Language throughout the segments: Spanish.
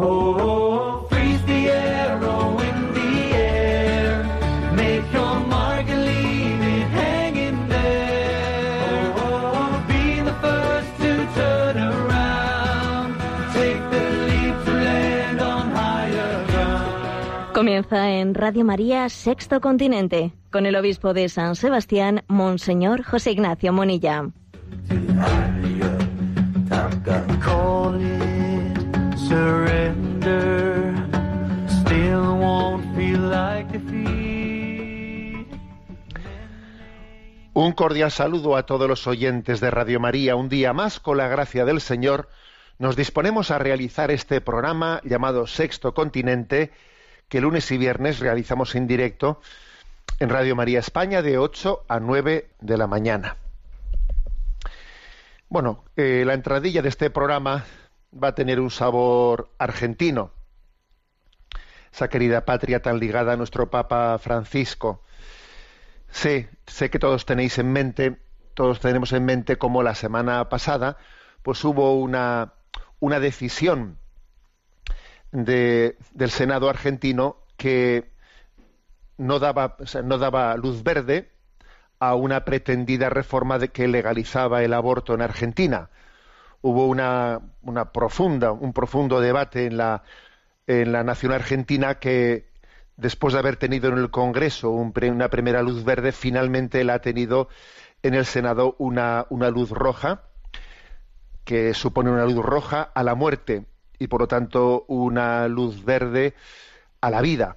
Oh, freeze the arrow in the air. Make your mark and leave it hanging there. Oh, be the first to turn around. Take the leap to land on higher ground. Comienza en Radio María Sexto Continente con el obispo de San Sebastián, Monseñor José Ignacio Monilla. Un cordial saludo a todos los oyentes de Radio María. Un día más, con la gracia del Señor, nos disponemos a realizar este programa llamado Sexto Continente, que lunes y viernes realizamos en directo en Radio María España de 8 a 9 de la mañana. Bueno, eh, la entradilla de este programa va a tener un sabor argentino. Esa querida patria tan ligada a nuestro Papa Francisco. Sé, sé que todos tenéis en mente, todos tenemos en mente como la semana pasada, pues hubo una, una decisión de- del Senado argentino que no daba, no daba luz verde a una pretendida reforma que legalizaba el aborto en Argentina. Hubo una, profunda, un profundo debate en la, nación argentina que después de haber tenido en el Congreso un una primera luz verde, finalmente la ha tenido en el Senado una, una luz roja, que supone una luz roja a la muerte y por lo tanto una luz verde a la vida.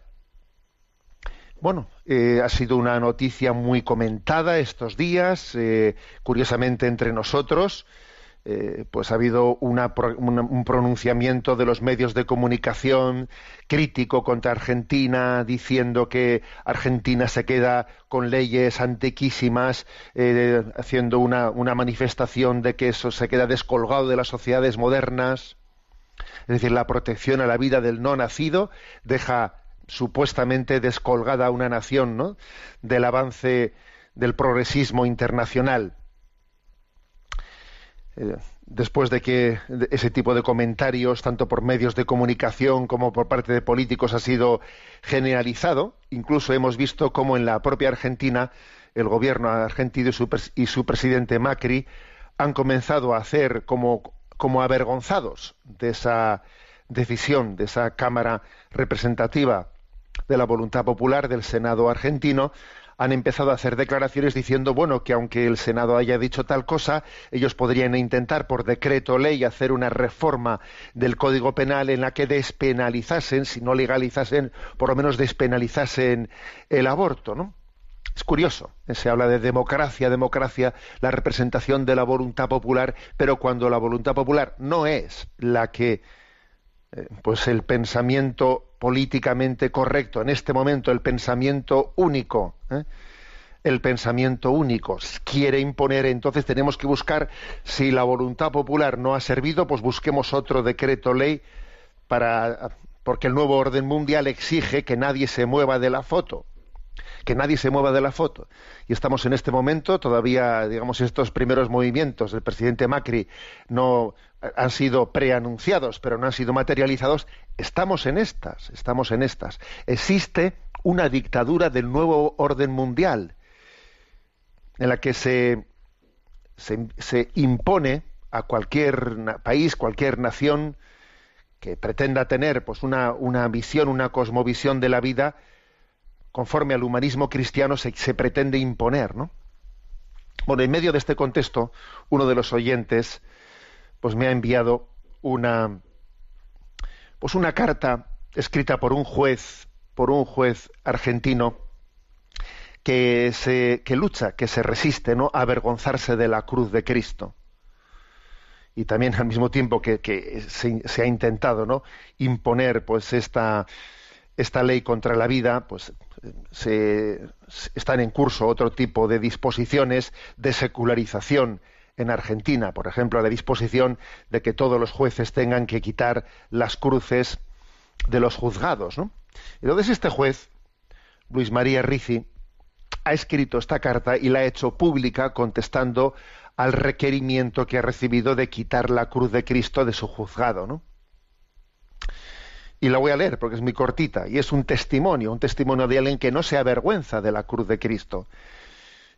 Bueno, eh, ha sido una noticia muy comentada estos días, eh, curiosamente entre nosotros, eh, pues ha habido un pronunciamiento de los medios de comunicación crítico contra Argentina, diciendo que Argentina se queda con leyes antiquísimas, eh, haciendo una, una manifestación de que eso se queda descolgado de las sociedades modernas. Es decir, la protección a la vida del no nacido deja supuestamente descolgada a una nación ¿no? del avance del progresismo internacional. Eh, después de que ese tipo de comentarios, tanto por medios de comunicación como por parte de políticos, ha sido generalizado, incluso hemos visto cómo en la propia Argentina el gobierno argentino y su, y su presidente Macri han comenzado a hacer como, como avergonzados de esa decisión de esa Cámara representativa de la voluntad popular del Senado argentino, han empezado a hacer declaraciones diciendo, bueno, que aunque el Senado haya dicho tal cosa, ellos podrían intentar por decreto ley hacer una reforma del Código Penal en la que despenalizasen, si no legalizasen, por lo menos despenalizasen el aborto, ¿no? Es curioso, eh, se habla de democracia, democracia, la representación de la voluntad popular, pero cuando la voluntad popular no es la que eh, pues el pensamiento políticamente correcto en este momento, el pensamiento único, ¿eh? el pensamiento único quiere imponer, entonces tenemos que buscar si la voluntad popular no ha servido, pues busquemos otro decreto ley para porque el nuevo orden mundial exige que nadie se mueva de la foto que nadie se mueva de la foto. Y estamos en este momento, todavía, digamos, estos primeros movimientos del presidente Macri no han sido preanunciados, pero no han sido materializados. Estamos en estas, estamos en estas. Existe una dictadura del nuevo orden mundial en la que se, se, se impone a cualquier país, cualquier nación que pretenda tener pues una, una visión, una cosmovisión de la vida conforme al humanismo cristiano se, se pretende imponer, ¿no? Bueno, en medio de este contexto, uno de los oyentes pues me ha enviado una pues una carta escrita por un juez, por un juez argentino que lucha, que se resiste, ¿no? a avergonzarse de la cruz de Cristo. Y también al mismo tiempo que, se, ha intentado, ¿no? imponer pues esta ley contra la vida, pues se- están en curso otro tipo de disposiciones de secularización en Argentina, por ejemplo, la disposición de que todos los jueces tengan que quitar las cruces de los juzgados, ¿no? Entonces este juez, Luis María Ricci, ha escrito esta carta y la ha hecho pública contestando al requerimiento que ha recibido de quitar la cruz de Cristo de su juzgado, ¿no? Y la voy a leer porque es muy cortita y es un testimonio, un testimonio de alguien que no se avergüenza de la cruz de Cristo.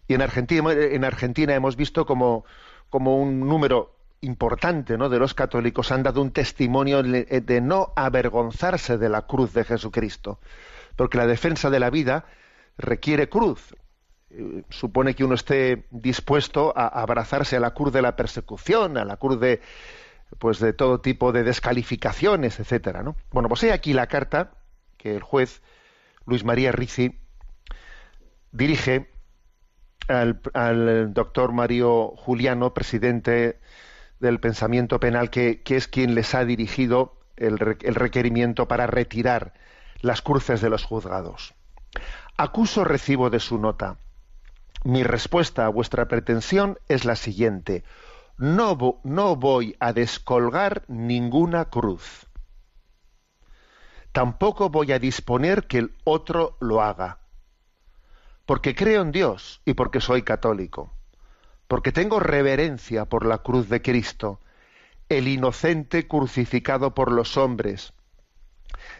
Y en Argentina, en Argentina hemos visto como, como un número importante de los católicos han dado un testimonio de no avergonzarse de la cruz de Jesucristo. Porque la defensa de la vida requiere cruz. Eh, supone que uno esté dispuesto a abrazarse a la cruz de la persecución, a la cruz de pues de todo tipo de descalificaciones, etcétera, ¿no? Bueno, pues hay aquí la carta que el juez Luis María Rizzi dirige al, doctor Mario Juliano, presidente del pensamiento penal, que, es quien les ha dirigido el, el requerimiento para retirar las cruces de los juzgados. Acuso recibo de su nota. Mi respuesta a vuestra pretensión es la siguiente. No, no voy a descolgar ninguna cruz. Tampoco voy a disponer que el otro lo haga porque creo en Dios y porque soy católico, porque tengo reverencia por la cruz de Cristo, el inocente crucificado por los hombres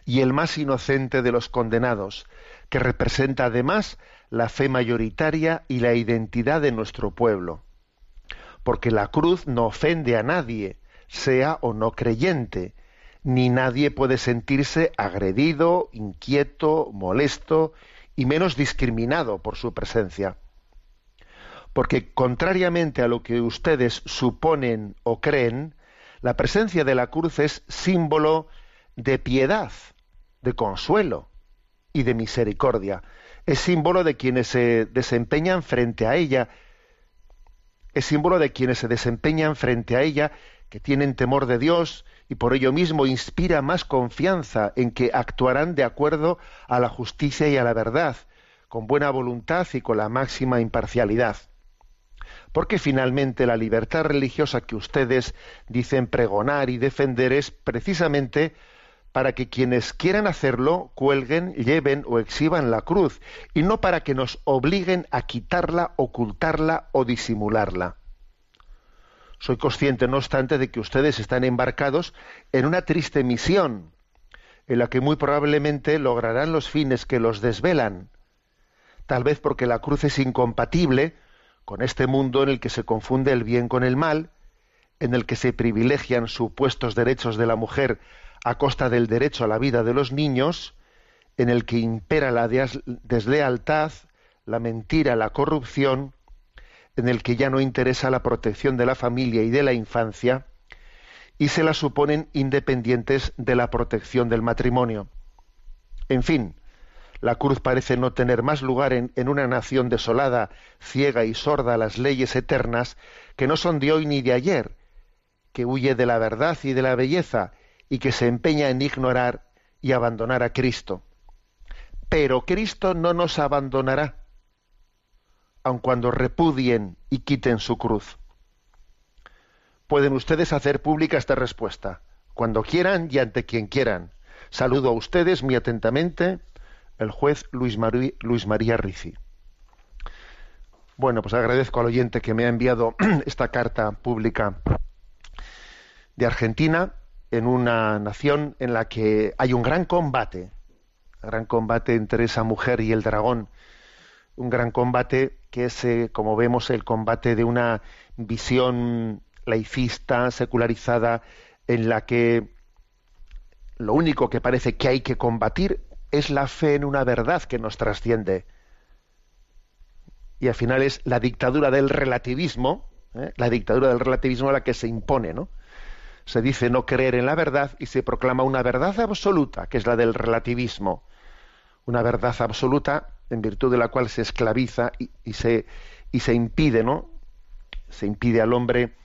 y el más inocente de los condenados, que representa además la fe mayoritaria y la identidad de nuestro pueblo. Porque la cruz no ofende a nadie, sea o no creyente, ni nadie puede sentirse agredido, inquieto, molesto, y menos discriminado por su presencia. Porque contrariamente a lo que ustedes suponen o creen, la presencia de la cruz es símbolo de piedad, de consuelo y de misericordia. Es símbolo de quienes se desempeñan frente a ella. Es símbolo de quienes se desempeñan frente a ella, que tienen temor de Dios y por ello mismo inspira más confianza en que actuarán de acuerdo a la justicia y a la verdad, con buena voluntad y con la máxima imparcialidad. Porque finalmente la libertad religiosa que ustedes dicen pregonar y defender es precisamente para que quienes quieran hacerlo cuelguen, lleven o exhiban la cruz, y no para que nos obliguen a quitarla, ocultarla o disimularla. Soy consciente, no obstante, de que ustedes están embarcados en una triste misión, en la que muy probablemente lograrán los fines que los desvelan, tal vez porque la cruz es incompatible con este mundo en el que se confunde el bien con el mal, en el que se privilegian supuestos derechos de la mujer a costa del derecho a la vida de los niños, en el que impera la deslealtad, la mentira, la corrupción, en el que ya no interesa la protección de la familia y de la infancia, y se la suponen independientes de la protección del matrimonio. En fin, la cruz parece no tener más lugar en, en, una nación desolada, ciega y sorda a las leyes eternas, que no son de hoy ni de ayer, que huye de la verdad y de la belleza, y que se empeña en ignorar y abandonar a Cristo. Pero Cristo no nos abandonará aun cuando repudien y quiten su cruz. Pueden ustedes hacer pública esta respuesta, cuando quieran y ante quien quieran. Saludo a ustedes muy atentamente, el juez Luis, María Rizzi. Bueno, pues agradezco al oyente que me ha enviado esta carta pública de Argentina, en una nación en la que hay un gran combate, gran combate entre esa mujer y el dragón, un gran combate que es, eh, como vemos, el combate de una visión laicista, secularizada, en la que lo único que parece que hay que combatir es la fe en una verdad que nos trasciende. Y al final es la dictadura del relativismo, ¿eh? la dictadura del relativismo a la que se impone, ¿no? Se dice no creer en la verdad y se proclama una verdad absoluta, que es la del relativismo. Una verdad absoluta en virtud de la cual se esclaviza y, se, y se impide, ¿no? Se impide al hombre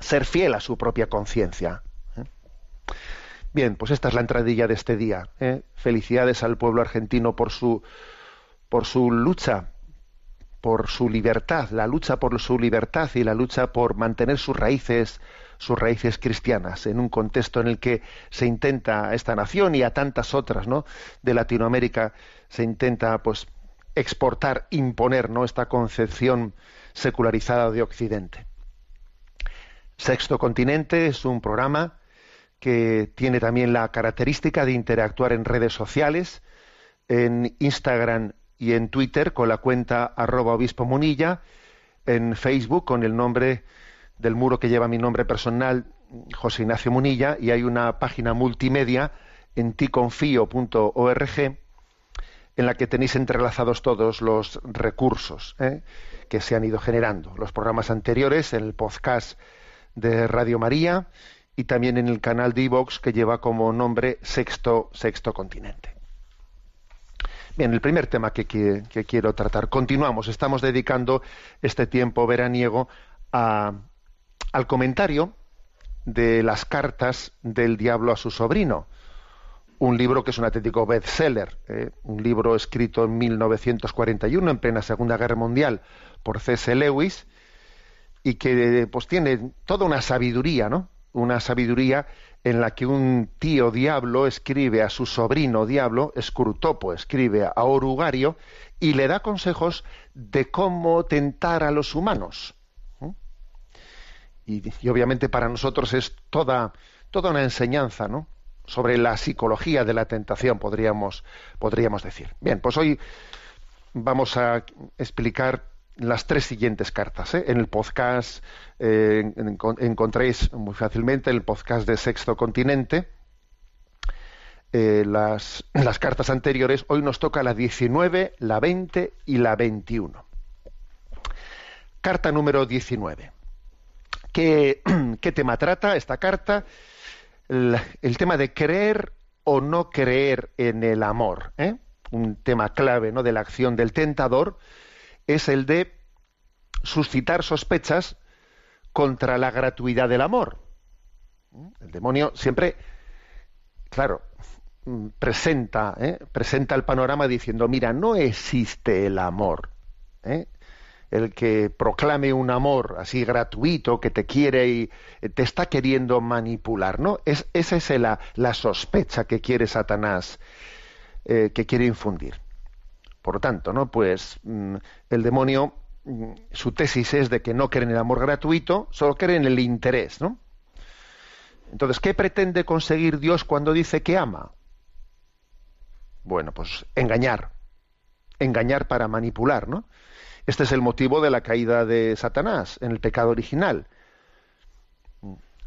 ser fiel a su propia conciencia. ¿eh? Bien, pues esta es la entradilla de este día. ¿eh? Felicidades al pueblo argentino por su, por su lucha, por su libertad, la lucha por su libertad y la lucha por mantener sus raíces sus raíces cristianas en un contexto en el que se intenta a esta nación y a tantas otras ¿no? de Latinoamérica se intenta pues exportar imponer no esta concepción secularizada de Occidente. Sexto Continente es un programa que tiene también la característica de interactuar en redes sociales, en Instagram y en Twitter con la cuenta arroba obispo munilla, en Facebook con el nombre del muro que lleva mi nombre personal, José Ignacio Munilla, y hay una página multimedia en ticonfío.org en la que tenéis entrelazados todos los recursos ¿eh? que se han ido generando. Los programas anteriores, el podcast de Radio María y también en el canal de iVox que lleva como nombre Sexto, Sexto Continente. Bien, el primer tema que, que, quiero tratar. Continuamos, estamos dedicando este tiempo veraniego a, al comentario de las cartas del diablo a su sobrino. Un libro que es un auténtico bestseller, eh, un libro escrito en 1941, en plena Segunda Guerra Mundial, por C.S. Lewis, y que pues tiene toda una sabiduría, ¿no? Una sabiduría en la que un tío diablo escribe a su sobrino diablo, Escrutopo escribe a Orugario y le da consejos de cómo tentar a los humanos. Y, y, obviamente para nosotros es toda, toda una enseñanza, ¿no? Sobre la psicología de la tentación, podríamos, podríamos decir. Bien, pues hoy vamos a explicar las tres siguientes cartas. ¿eh? En el podcast eh, encontréis muy fácilmente el podcast de Sexto Continente. Eh, las, las, cartas anteriores, hoy nos toca la 19, la 20 y la 21. Carta número 19. ¿Qué, qué tema trata esta carta? El, tema de creer o no creer en el amor. Un tema clave ¿no? de la acción del tentador es el de suscitar sospechas contra la gratuidad del amor. El demonio siempre, claro, presenta, ¿eh? presenta el panorama diciendo, mira, no existe el amor. ¿eh? El que proclame un amor así gratuito, que te quiere y te está queriendo manipular, ¿no? Es, esa es la, sospecha que quiere Satanás, eh, que quiere infundir. Por lo tanto, ¿no? Pues mm, el demonio, mm, su tesis es de que no cree en el amor gratuito, solo cree en el interés, ¿no? Entonces, ¿qué pretende conseguir Dios cuando dice que ama? Bueno, pues engañar. Engañar para manipular, ¿no? Este es el motivo de la caída de Satanás en el pecado original.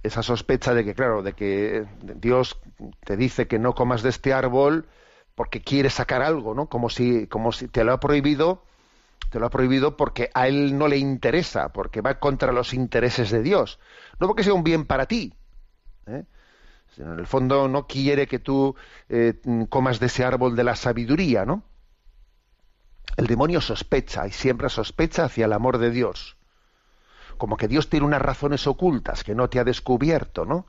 Esa sospecha de que, claro, de que Dios te dice que no comas de este árbol, porque quiere sacar algo, ¿no? Como si, como si te lo ha prohibido, te lo ha prohibido porque a él no le interesa, porque va contra los intereses de Dios, no porque sea un bien para ti, ¿eh? sino en el fondo no quiere que tú eh, comas de ese árbol de la sabiduría, ¿no? El demonio sospecha y siempre sospecha hacia el amor de Dios, como que Dios tiene unas razones ocultas que no te ha descubierto, ¿no?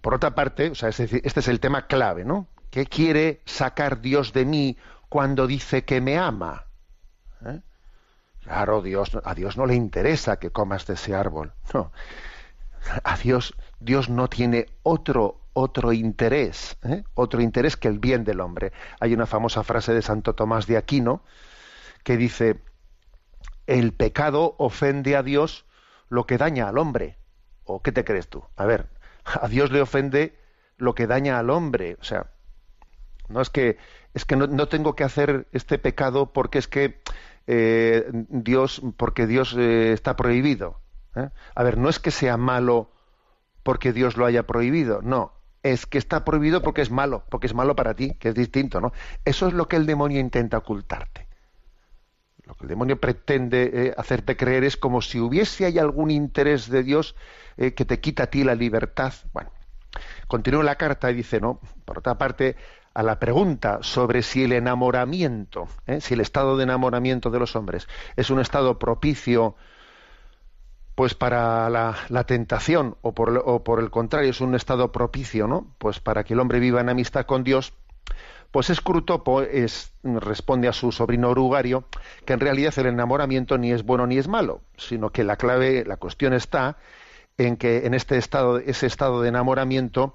por otra parte, o sea, este es el tema clave, ¿no? ¿Qué quiere sacar Dios de mí cuando dice que me ama? ¿Eh? Claro, Dios, a Dios no le interesa que comas de ese árbol. No. A Dios, Dios no tiene otro, otro interés, ¿eh? otro interés que el bien del hombre. Hay una famosa frase de Santo Tomás de Aquino que dice, el pecado ofende a Dios lo que daña al hombre. ¿O qué te crees tú? A ver, a Dios le ofende lo que daña al hombre. O sea, no es que es que no, tengo que hacer este pecado porque es que eh, Dios porque Dios eh, está prohibido. A ver, no es que sea malo porque Dios lo haya prohibido, no, es que está prohibido porque es malo, porque es malo para ti, que es distinto, ¿no? Eso es lo que el demonio intenta ocultarte. Lo que el demonio pretende hacerte creer es como si hubiese hay algún interés de Dios eh, que te quita a ti la libertad. Bueno, continúa la carta y dice, no, por otra parte, a la pregunta sobre si el enamoramiento, eh, si el estado de enamoramiento de los hombres es un estado propicio pues para la, tentación o por, el contrario es un estado propicio, ¿no? Pues para que el hombre viva en amistad con Dios, pues Escrutopo es, responde a su sobrino Orugario que en realidad el enamoramiento ni es bueno ni es malo, sino que la clave, la cuestión está en que en este estado, ese estado de enamoramiento,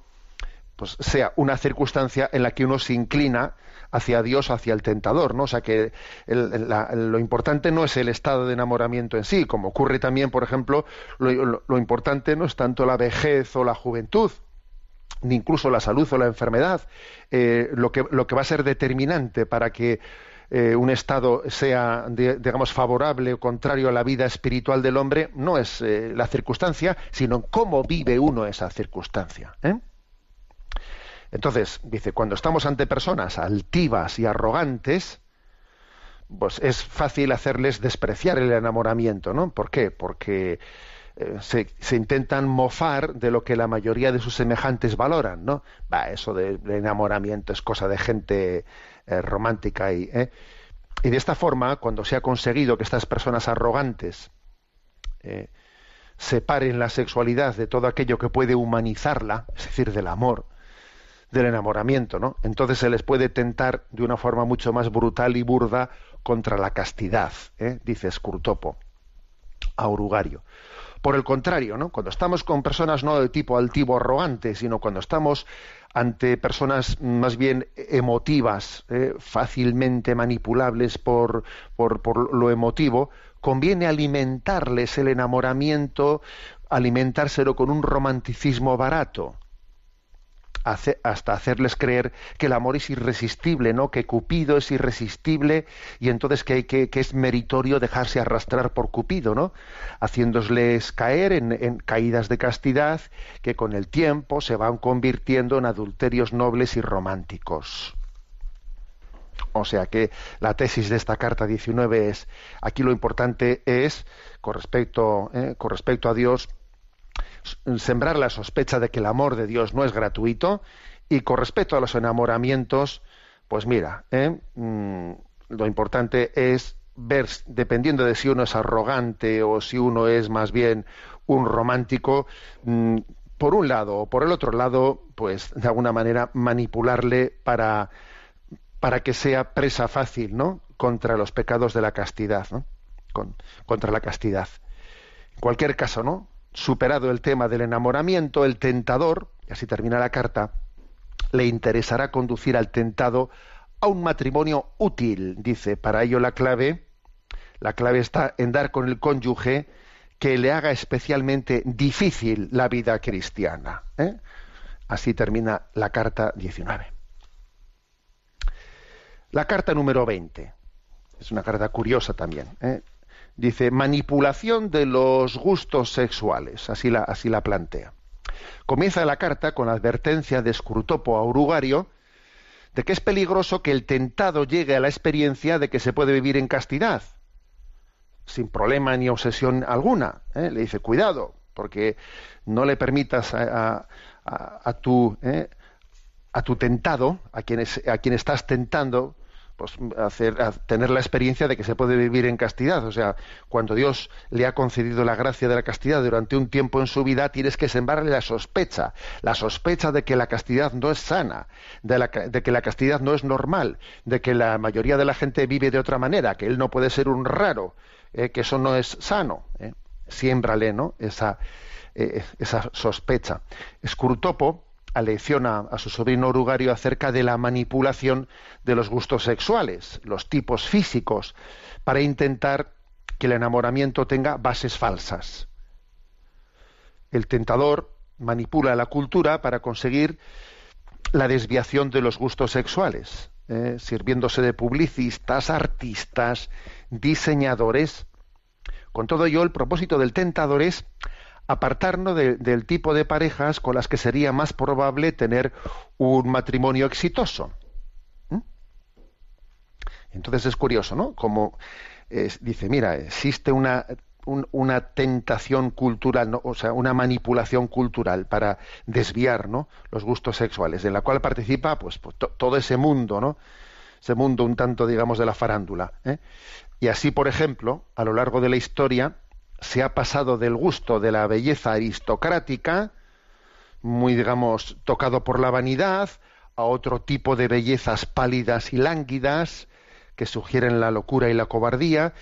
pues sea una circunstancia en la que uno se inclina hacia Dios, hacia el tentador, ¿no? O sea que lo importante no es el estado de enamoramiento en sí, como ocurre también, por ejemplo, lo, importante no es tanto la vejez o la juventud, ni incluso la salud o la enfermedad. Eh, lo, que, lo que va a ser determinante para que eh, un estado sea, digamos, favorable o contrario a la vida espiritual del hombre, no es eh, la circunstancia, sino cómo vive uno esa circunstancia. ¿eh? Entonces, dice, cuando estamos ante personas altivas y arrogantes, pues es fácil hacerles despreciar el enamoramiento, ¿no? ¿Por qué? Porque se, intentan mofar de lo que la mayoría de sus semejantes valoran, ¿no? Va, eso de, enamoramiento es cosa de gente eh, romántica y, ¿eh? y de esta forma, cuando se ha conseguido que estas personas arrogantes eh, separen la sexualidad de todo aquello que puede humanizarla, es decir, del amor, del enamoramiento, ¿no? Entonces se les puede tentar de una forma mucho más brutal y burda contra la castidad, dice Scurtopo a Urugario. Por el contrario, ¿no? Cuando estamos con personas no de tipo altivo arrogante, sino cuando estamos ante personas más bien emotivas, eh, fácilmente manipulables por, por lo emotivo, conviene alimentarles el enamoramiento, alimentárselo con un romanticismo barato hasta hacerles creer que el amor es irresistible, ¿no? Que Cupido es irresistible y entonces que, que, que es meritorio dejarse arrastrar por Cupido, ¿no? Haciéndoles caer en, caídas de castidad que con el tiempo se van convirtiendo en adulterios nobles y románticos. O sea que la tesis de esta carta 19 es, aquí lo importante es, con respecto, eh, con respecto a Dios, sembrar la sospecha de que el amor de Dios no es gratuito y con respecto a los enamoramientos, pues mira, ¿eh? mm, lo importante es ver, dependiendo de si uno es arrogante o si uno es más bien un romántico, mm, por un lado o por el otro lado, pues de alguna manera manipularle para, para que sea presa fácil, ¿no? Contra los pecados de la castidad, ¿no? contra la castidad. En cualquier caso, ¿no? Superado el tema del enamoramiento, el tentador, y así termina la carta, le interesará conducir al tentado a un matrimonio útil, dice. Para ello la clave, la clave está en dar con el cónyuge que le haga especialmente difícil la vida cristiana. ¿eh? Así termina la carta 19. La carta número 20. Es una carta curiosa también. ¿eh? Dice manipulación de los gustos sexuales, así la, así la plantea. Comienza la carta con la advertencia de Scrutopo a Urugario de que es peligroso que el tentado llegue a la experiencia de que se puede vivir en castidad, sin problema ni obsesión alguna. ¿eh? Le dice, cuidado, porque no le permitas a, tu, ¿eh? a tu tentado, a quien, a quien estás tentando, pues, tener la experiencia de que se puede vivir en castidad. O sea, cuando Dios le ha concedido la gracia de la castidad durante un tiempo en su vida, tienes que sembrarle la sospecha, la sospecha de que la castidad no es sana, de, que la castidad no es normal, de que la mayoría de la gente vive de otra manera, que él no puede ser un raro, eh, que eso no es sano. Eh. Siémbrale, ¿no? Esa, eh, esa sospecha. Scurtopo alecciona a su sobrino Orugario acerca de la manipulación de los gustos sexuales, los tipos físicos, para intentar que el enamoramiento tenga bases falsas. El tentador manipula la cultura para conseguir la desviación de los gustos sexuales, ¿eh? sirviéndose de publicistas, artistas, diseñadores. Con todo ello, el propósito del tentador es apartarnos del tipo de parejas con las que sería más probable tener un matrimonio exitoso. ¿Mm? Entonces es curioso, ¿no? Como dice, mira, existe una, una tentación cultural, o sea, una manipulación cultural para desviar ¿no? los gustos sexuales, en la cual participa pues, pues todo ese mundo, ¿no? Ese mundo un tanto, digamos, de la farándula. ¿eh? Y así, por ejemplo, a lo largo de la historia, se ha pasado del gusto de la belleza aristocrática, muy, digamos, tocado por la vanidad, a otro tipo de bellezas pálidas y lánguidas que sugieren la locura y la cobardía.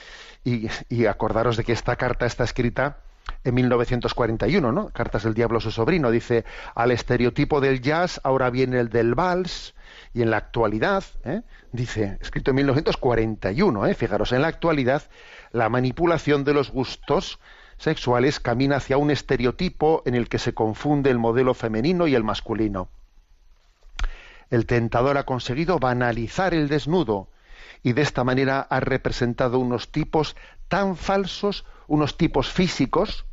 Y, acordaros de que esta carta está escrita en 1941, ¿no? Cartas del Diablo a su sobrino. Dice, al estereotipo del jazz ahora viene el del vals y en la actualidad, ¿eh? dice, escrito en 1941, ¿eh? fijaros, en la actualidad la manipulación de los gustos sexuales camina hacia un estereotipo en el que se confunde el modelo femenino y el masculino. El tentador ha conseguido banalizar el desnudo y de esta manera ha representado unos tipos tan falsos, unos tipos físicos,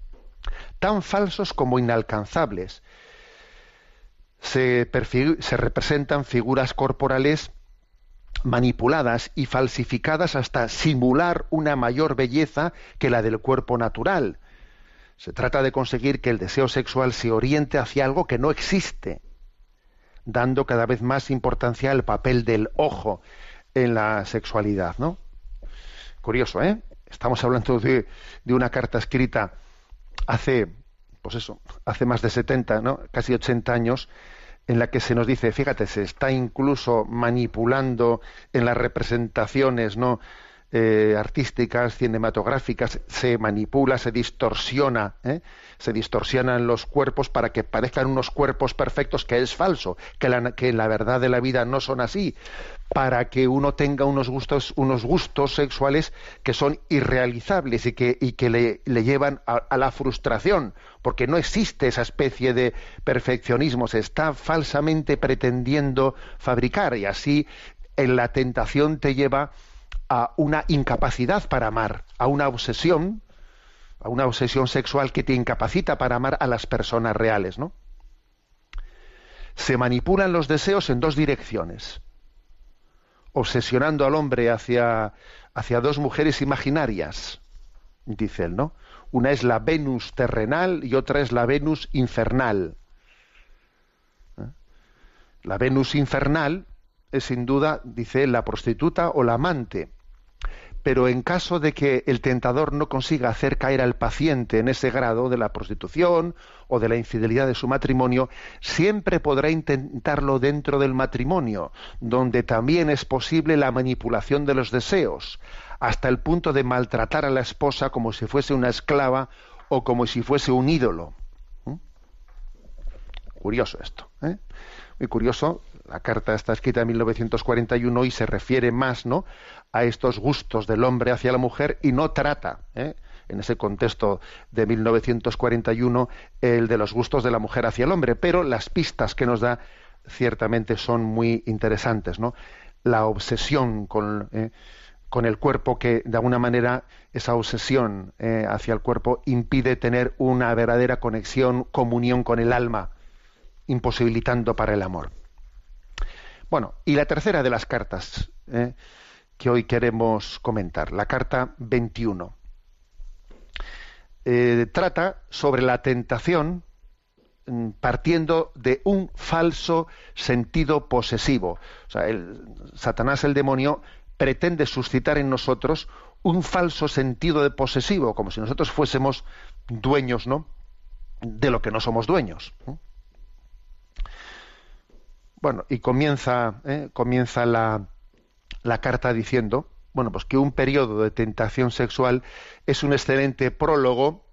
tan falsos como inalcanzables. Se, se representan figuras corporales manipuladas y falsificadas hasta simular una mayor belleza que la del cuerpo natural. Se trata de conseguir que el deseo sexual se oriente hacia algo que no existe, dando cada vez más importancia al papel del ojo en la sexualidad, ¿no? Curioso, ¿eh? Estamos hablando de, de una carta escrita hace, pues eso, hace más de 70, ¿no? Casi 80 años, en la que se nos dice, fíjate, se está incluso manipulando en las representaciones, ¿no? Eh, artísticas, cinematográficas, se manipula, se distorsiona, ¿eh? se distorsionan los cuerpos para que parezcan unos cuerpos perfectos, que es falso, que, la, que la verdad de la vida no son así, para que uno tenga unos gustos, unos gustos sexuales que son irrealizables y que, le, le llevan a, a la frustración, porque no existe esa especie de perfeccionismo, se está falsamente pretendiendo fabricar y así en la tentación te lleva a una incapacidad para amar, a una obsesión, a una obsesión sexual que te incapacita para amar a las personas reales, ¿no? Se manipulan los deseos en dos direcciones, obsesionando al hombre hacia, hacia dos mujeres imaginarias, dice él, ¿no? Una es la Venus terrenal y otra es la Venus infernal. ¿Eh? La Venus infernal es sin duda, dice él, la prostituta o la amante pero en caso de que el tentador no consiga hacer caer al paciente en ese grado de la prostitución o de la infidelidad de su matrimonio, siempre podrá intentarlo dentro del matrimonio, donde también es posible la manipulación de los deseos, hasta el punto de maltratar a la esposa como si fuese una esclava o como si fuese un ídolo. ¿Mm? Curioso esto. ¿eh? Muy curioso. La carta está escrita en 1941 y se refiere más, ¿no? a estos gustos del hombre hacia la mujer y no trata, ¿eh? en ese contexto de 1941, el de los gustos de la mujer hacia el hombre, pero las pistas que nos da ciertamente son muy interesantes, ¿no? La obsesión con, ¿eh? el cuerpo que de alguna manera esa obsesión ¿eh? hacia el cuerpo impide tener una verdadera conexión, comunión con el alma, imposibilitando para el amor. Bueno, y la tercera de las cartas, que hoy queremos comentar, la carta 21. Eh, trata sobre la tentación mm, partiendo de un falso sentido posesivo. O sea, Satanás, el demonio, pretende suscitar en nosotros un falso sentido de posesivo, como si nosotros fuésemos dueños, ¿no? De lo que no somos dueños. Bueno, y comienza, ¿eh? comienza la, la carta diciendo, bueno, pues que un periodo de tentación sexual es un excelente prólogo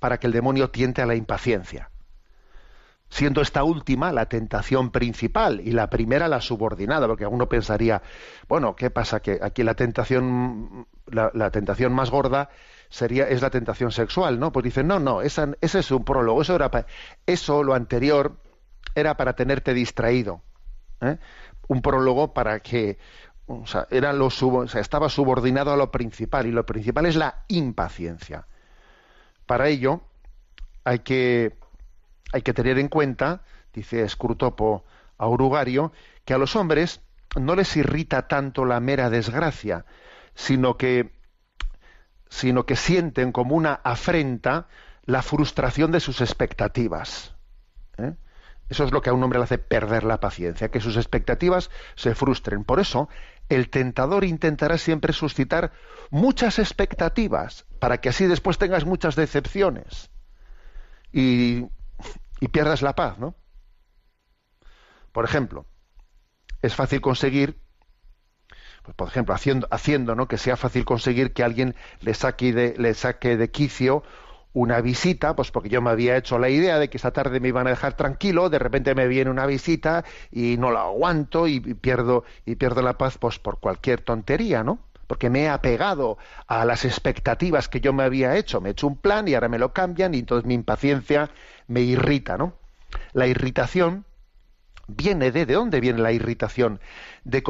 para que el demonio tiente a la impaciencia, siendo esta última la tentación principal y la primera la subordinada, porque uno pensaría, bueno, ¿qué pasa? Que aquí la tentación, la, tentación más gorda sería, es la tentación sexual, ¿no? Pues dicen, no, no, esa, ese es un prólogo, eso era eso, lo anterior, era para tenerte distraído. ¿eh? un prólogo para que o sea, era lo estaba subordinado a lo principal y lo principal es la impaciencia. Para ello hay que, hay que tener en cuenta, dice Scrutopo Aurugario, que a los hombres no les irrita tanto la mera desgracia, sino que, sino que sienten como una afrenta la frustración de sus expectativas. ¿eh? Eso es lo que a un hombre le hace perder la paciencia, que sus expectativas se frustren. Por eso, el tentador intentará siempre suscitar muchas expectativas, para que así después tengas muchas decepciones y, pierdas la paz, ¿no? Por ejemplo, es fácil conseguir pues, por ejemplo, haciendo, ¿no? que sea fácil conseguir que alguien saque de, le saque de quicio una visita, pues porque yo me había hecho la idea de que esta tarde me iban a dejar tranquilo, de repente me viene una visita y no la aguanto y, pierdo y pierdo la paz pues por cualquier tontería, ¿no? Porque me he apegado a las expectativas que yo me había hecho, me he hecho un plan y ahora me lo cambian y entonces mi impaciencia me irrita, ¿no? La irritación viene de, ¿de dónde viene la irritación? De,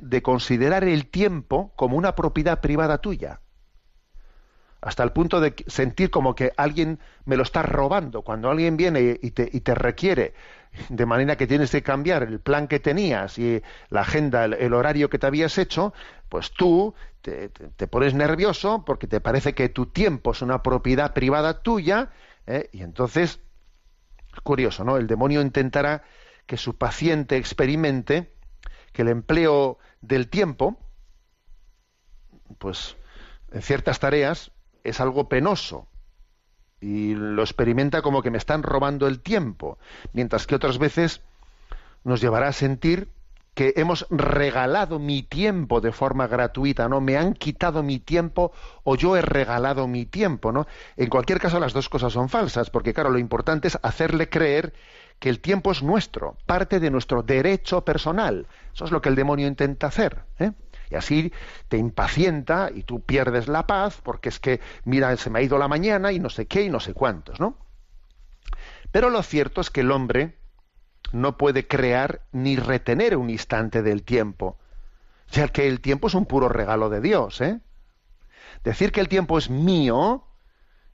de considerar el tiempo como una propiedad privada tuya hasta el punto de sentir como que alguien me lo está robando. Cuando alguien viene y te, y te requiere, de manera que tienes que cambiar el plan que tenías y la agenda, el, horario que te habías hecho, pues tú te, pones nervioso porque te parece que tu tiempo es una propiedad privada tuya ¿eh? y entonces, curioso, ¿no? El demonio intentará que su paciente experimente que el empleo del tiempo, pues en ciertas tareas, es algo penoso y lo experimenta como que me están robando el tiempo, mientras que otras veces nos llevará a sentir que hemos regalado mi tiempo de forma gratuita, ¿no? Me han quitado mi tiempo o yo he regalado mi tiempo, ¿no? En cualquier caso las dos cosas son falsas, porque claro, lo importante es hacerle creer que el tiempo es nuestro, parte de nuestro derecho personal. Eso es lo que el demonio intenta hacer, ¿eh? Y así te impacienta y tú pierdes la paz porque es que, mira, se me ha ido la mañana y no sé qué y no sé cuántos, ¿no? Pero lo cierto es que el hombre no puede crear ni retener un instante del tiempo, ya que el tiempo es un puro regalo de Dios, ¿eh? Decir que el tiempo es mío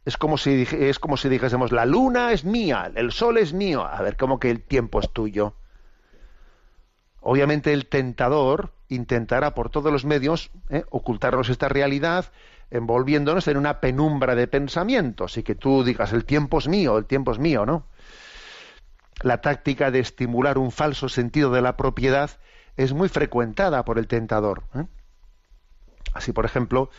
es como si es como si dijésemos la luna es mía, el sol es mío, a ver, ¿cómo que el tiempo es tuyo? Obviamente el tentador intentará por todos los medios ¿eh? ocultarnos esta realidad, envolviéndonos en una penumbra de pensamientos y que tú digas el tiempo es mío, el tiempo es mío, ¿no? La táctica de estimular un falso sentido de la propiedad es muy frecuentada por el tentador. ¿eh? Así, por ejemplo,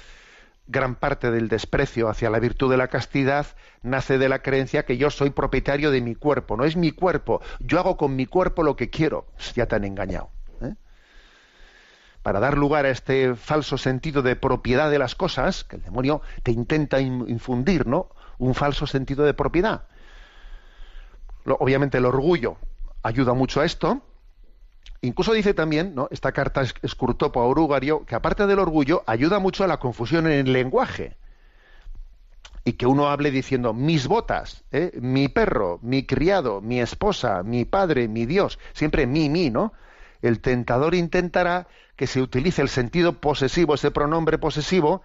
gran parte del desprecio hacia la virtud de la castidad nace de la creencia que yo soy propietario de mi cuerpo, no es mi cuerpo, yo hago con mi cuerpo lo que quiero. Ya te han engañado para dar lugar a este falso sentido de propiedad de las cosas, que el demonio te intenta infundir, ¿no? Un falso sentido de propiedad. Obviamente el orgullo ayuda mucho a esto. Incluso dice también, ¿no? Esta carta escurtopo a Orugario, que aparte del orgullo, ayuda mucho a la confusión en el lenguaje. Y que uno hable diciendo mis botas, ¿eh? mi perro, mi criado, mi esposa, mi padre, mi Dios, siempre mi, mi, ¿no? El tentador intentará que se utilice el sentido posesivo, ese pronombre posesivo,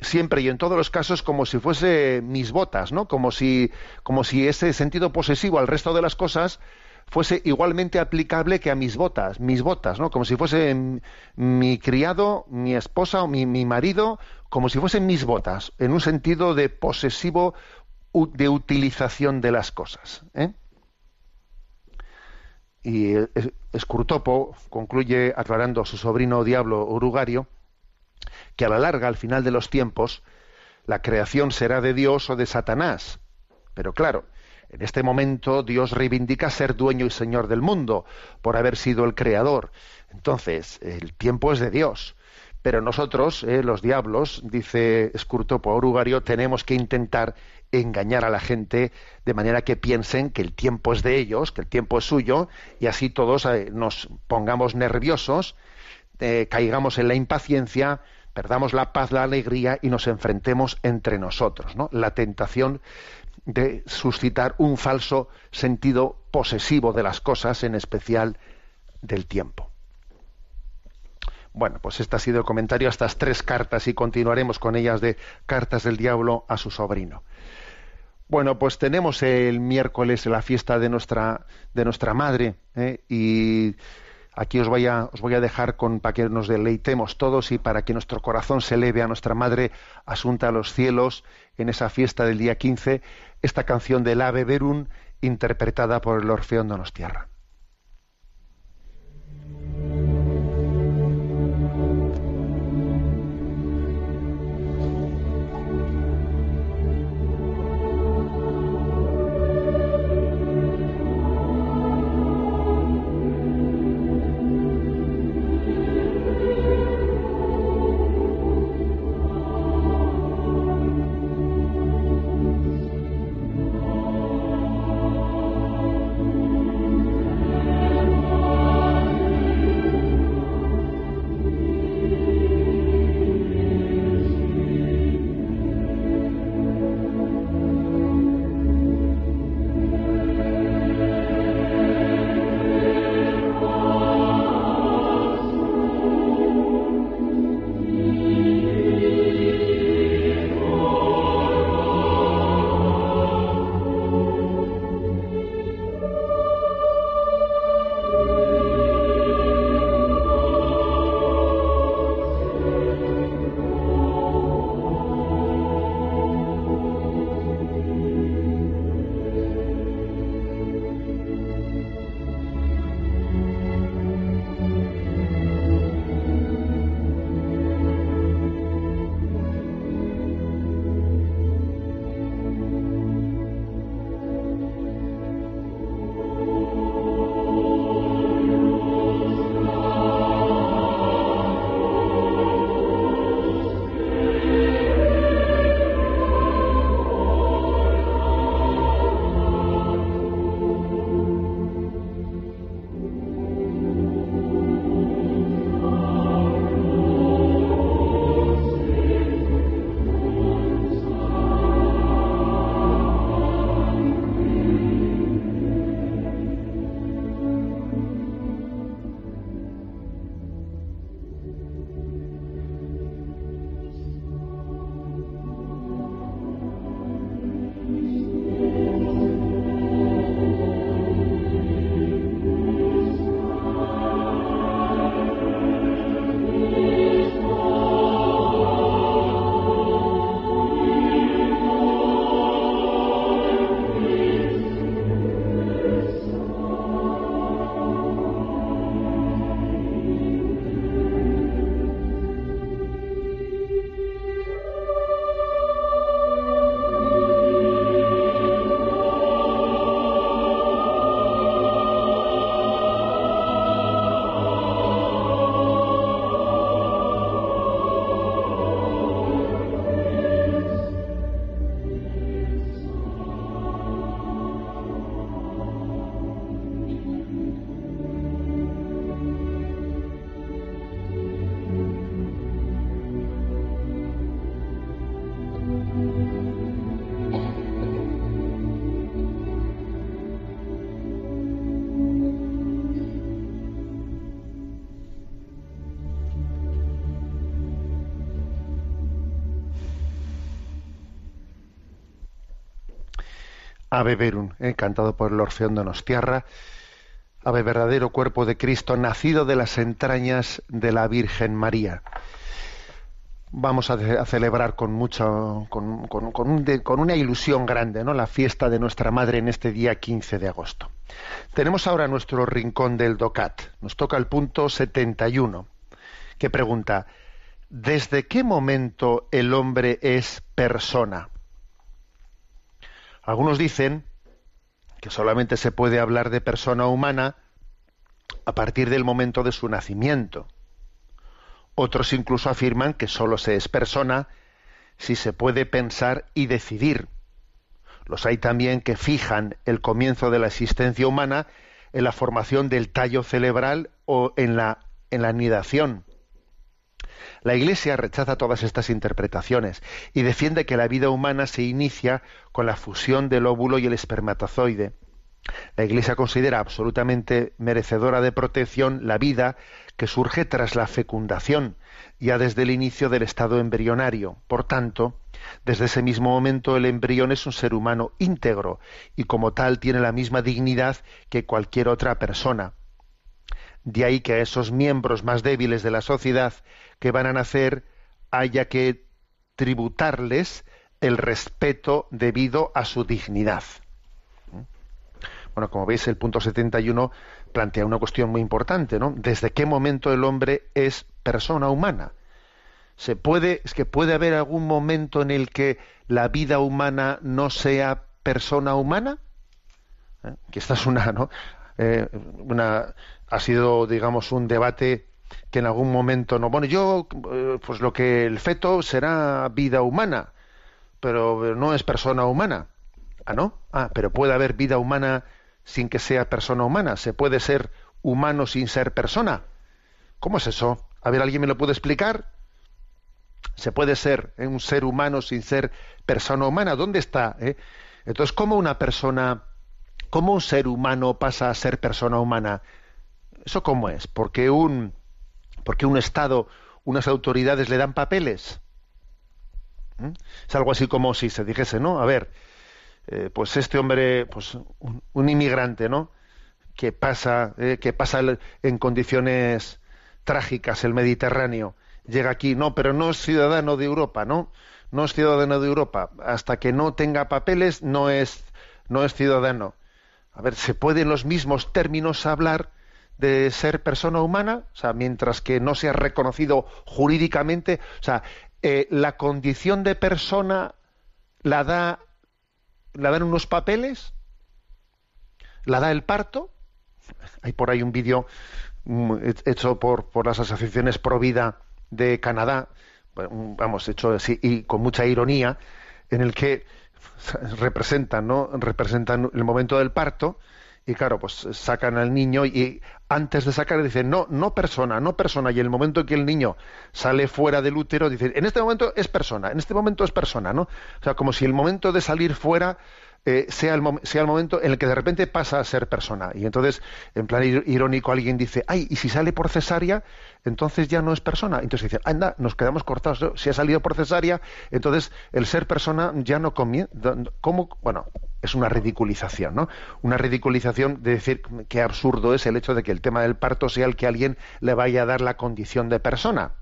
siempre y en todos los casos como si fuese mis botas, ¿no? Como si, como si ese sentido posesivo al resto de las cosas fuese igualmente aplicable que a mis botas, mis botas, ¿no? Como si fuese mi criado, mi esposa o mi, mi marido, como si fuesen mis botas, en un sentido de posesivo de utilización de las cosas. ¿eh? Y Scurtopo concluye aclarando a su sobrino diablo Urugario que a la larga, al final de los tiempos, la creación será de Dios o de Satanás. Pero claro, en este momento Dios reivindica ser dueño y señor del mundo por haber sido el creador. Entonces, el tiempo es de Dios. Pero nosotros, eh, los diablos, dice Scurtopo Urugario, tenemos que intentar engañar a la gente de manera que piensen que el tiempo es de ellos, que el tiempo es suyo, y así todos eh, nos pongamos nerviosos, eh, caigamos en la impaciencia, perdamos la paz, la alegría y nos enfrentemos entre nosotros. ¿no? La tentación de suscitar un falso sentido posesivo de las cosas, en especial del tiempo. Bueno, pues este ha sido el comentario a estas tres cartas y continuaremos con ellas de cartas del diablo a su sobrino. Bueno, pues tenemos el miércoles la fiesta de nuestra, de nuestra madre ¿eh? y aquí os voy, a, os voy a dejar con, para que nos deleitemos todos y para que nuestro corazón se eleve a nuestra madre asunta a los cielos en esa fiesta del día 15, esta canción del Ave Verum interpretada por el Orfeón Donostierra. Ave Verum, cantado por el Orfeón Donostiarra. Ave verdadero cuerpo de Cristo, nacido de las entrañas de la Virgen María. Vamos a, celebrar con mucha, con, con, una ilusión grande, ¿no? La fiesta de nuestra Madre en este día 15 de agosto. Tenemos ahora nuestro rincón del DOCAT. Nos toca el punto 71, que pregunta, ¿desde qué momento el hombre es persona? Algunos dicen que solamente se puede hablar de persona humana a partir del momento de su nacimiento. Otros incluso afirman que sólo se es persona si se puede pensar y decidir. Los hay también que fijan el comienzo de la existencia humana en la formación del tallo cerebral o en la, en la anidación. La Iglesia rechaza todas estas interpretaciones y defiende que la vida humana se inicia con la fusión del óvulo y el espermatozoide. La Iglesia considera absolutamente merecedora de protección la vida que surge tras la fecundación, ya desde el inicio del estado embrionario. Por tanto, desde ese mismo momento el embrión es un ser humano íntegro y como tal tiene la misma dignidad que cualquier otra persona. De ahí que a esos miembros más débiles de la sociedad que van a nacer haya que tributarles el respeto debido a su dignidad. Bueno, como veis, el punto 71 plantea una cuestión muy importante, ¿no? ¿Desde qué momento el hombre es persona humana? ¿Se puede, es que puede haber algún momento en el que la vida humana no sea persona humana? Que esta es una, ¿no? Eh, una, ha sido, digamos, un debate que en algún momento no. Bueno, yo, eh, pues lo que el feto será vida humana, pero no es persona humana. Ah, ¿no? Ah, pero puede haber vida humana sin que sea persona humana. Se puede ser humano sin ser persona. ¿Cómo es eso? A ver, ¿alguien me lo puede explicar? Se puede ser eh, un ser humano sin ser persona humana. ¿Dónde está? Eh? Entonces, ¿cómo una persona, cómo un ser humano pasa a ser persona humana? ¿Eso cómo es? Porque un, porque un Estado, unas autoridades le dan papeles. ¿Mm? Es algo así como si se dijese, ¿no? A ver, eh, pues este hombre, pues un, inmigrante, ¿no? Que pasa, eh, que pasa en condiciones trágicas el Mediterráneo, llega aquí, no, pero no es ciudadano de Europa, ¿no? No es ciudadano de Europa. Hasta que no tenga papeles, no es, no es ciudadano. A ver, ¿se puede en los mismos términos hablar de ser persona humana, o sea, mientras que no sea reconocido jurídicamente, o sea, eh, la condición de persona la da, la dan unos papeles, la da el parto. Hay por ahí un vídeo mm, hecho por, por las asociaciones Pro Vida de Canadá, vamos, hecho así y con mucha ironía, en el que representan, ¿no? Representan el momento del parto y claro, pues sacan al niño y antes de sacar dicen, no, no persona, no persona. Y el momento en que el niño sale fuera del útero, dicen, en este momento es persona, en este momento es persona, ¿no? O sea, como si el momento de salir fuera eh, sea, el sea el momento en el que de repente pasa a ser persona. Y entonces, en plan irónico, alguien dice, ay, y si sale por cesárea, entonces ya no es persona. Entonces dice, anda, nos quedamos cortados. Si ha salido por cesárea, entonces el ser persona ya no comienza. ¿Cómo? Bueno, es una ridiculización, ¿no? Una ridiculización de decir qué absurdo es el hecho de que el tema del parto sea el que alguien le vaya a dar la condición de persona.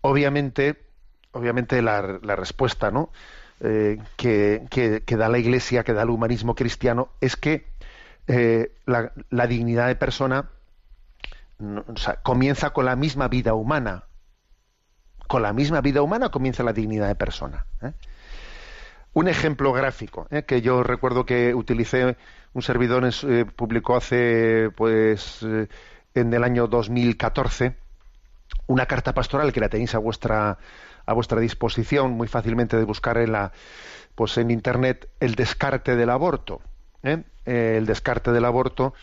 Obviamente, obviamente la respuesta, ¿no? Eh, que, da la Iglesia, que da el humanismo cristiano, es que eh, la, dignidad de persona comienza con la misma vida humana. Con la misma vida humana comienza la dignidad de persona. ¿eh? Un ejemplo gráfico que yo recuerdo que utilicé un servidor publicó hace pues en el año 2014 una carta pastoral que la tenéis a vuestra a vuestra disposición muy fácilmente de buscar en la pues en internet el descarte del aborto ¿eh? Eh, el descarte del aborto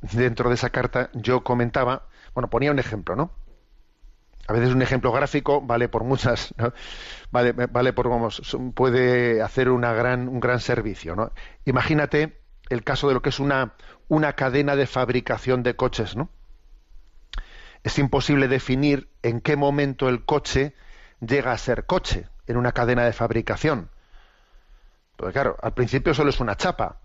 dentro de esa carta yo comentaba bueno ponía un ejemplo no a veces un ejemplo gráfico vale por muchas vale vale por vamos puede hacer una gran un gran servicio no imagínate el caso de lo que es una una cadena de fabricación de coches no es imposible definir en qué momento el coche llega a ser coche en una cadena de fabricación. Porque claro, al principio solo es una chapa.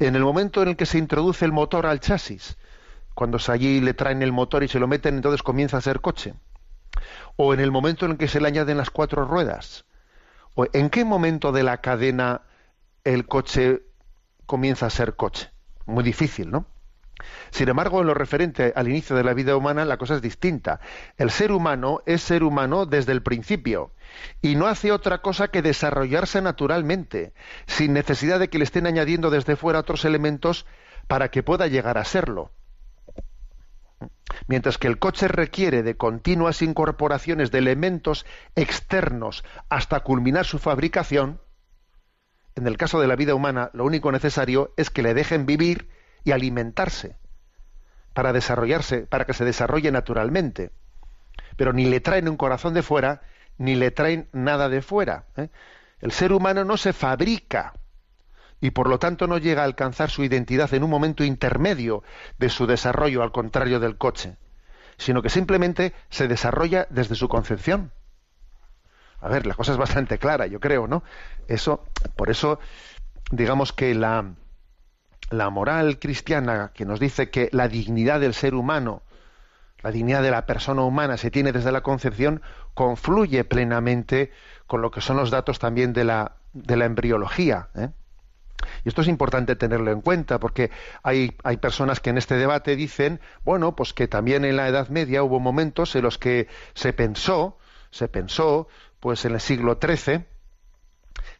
En el momento en el que se introduce el motor al chasis, cuando allí le traen el motor y se lo meten, entonces comienza a ser coche. O en el momento en el que se le añaden las cuatro ruedas. O en qué momento de la cadena el coche comienza a ser coche. Muy difícil, ¿no? Sin embargo, en lo referente al inicio de la vida humana, la cosa es distinta. El ser humano es ser humano desde el principio y no hace otra cosa que desarrollarse naturalmente, sin necesidad de que le estén añadiendo desde fuera otros elementos para que pueda llegar a serlo. Mientras que el coche requiere de continuas incorporaciones de elementos externos hasta culminar su fabricación, en el caso de la vida humana lo único necesario es que le dejen vivir y alimentarse para desarrollarse, para que se desarrolle naturalmente. Pero ni le traen un corazón de fuera, ni le traen nada de fuera. ¿eh? El ser humano no se fabrica y por lo tanto no llega a alcanzar su identidad en un momento intermedio de su desarrollo, al contrario del coche, sino que simplemente se desarrolla desde su concepción. A ver, la cosa es bastante clara, yo creo, ¿no? Eso, por eso, digamos que la, la moral cristiana que nos dice que la dignidad del ser humano, la dignidad de la persona humana se tiene desde la concepción, confluye plenamente con lo que son los datos también de la, de la embriología. ¿eh? Y esto es importante tenerlo en cuenta, porque hay, hay, personas que en este debate dicen, bueno, pues que también en la Edad Media hubo momentos en los que se pensó, se pensó, pues en el siglo XIII,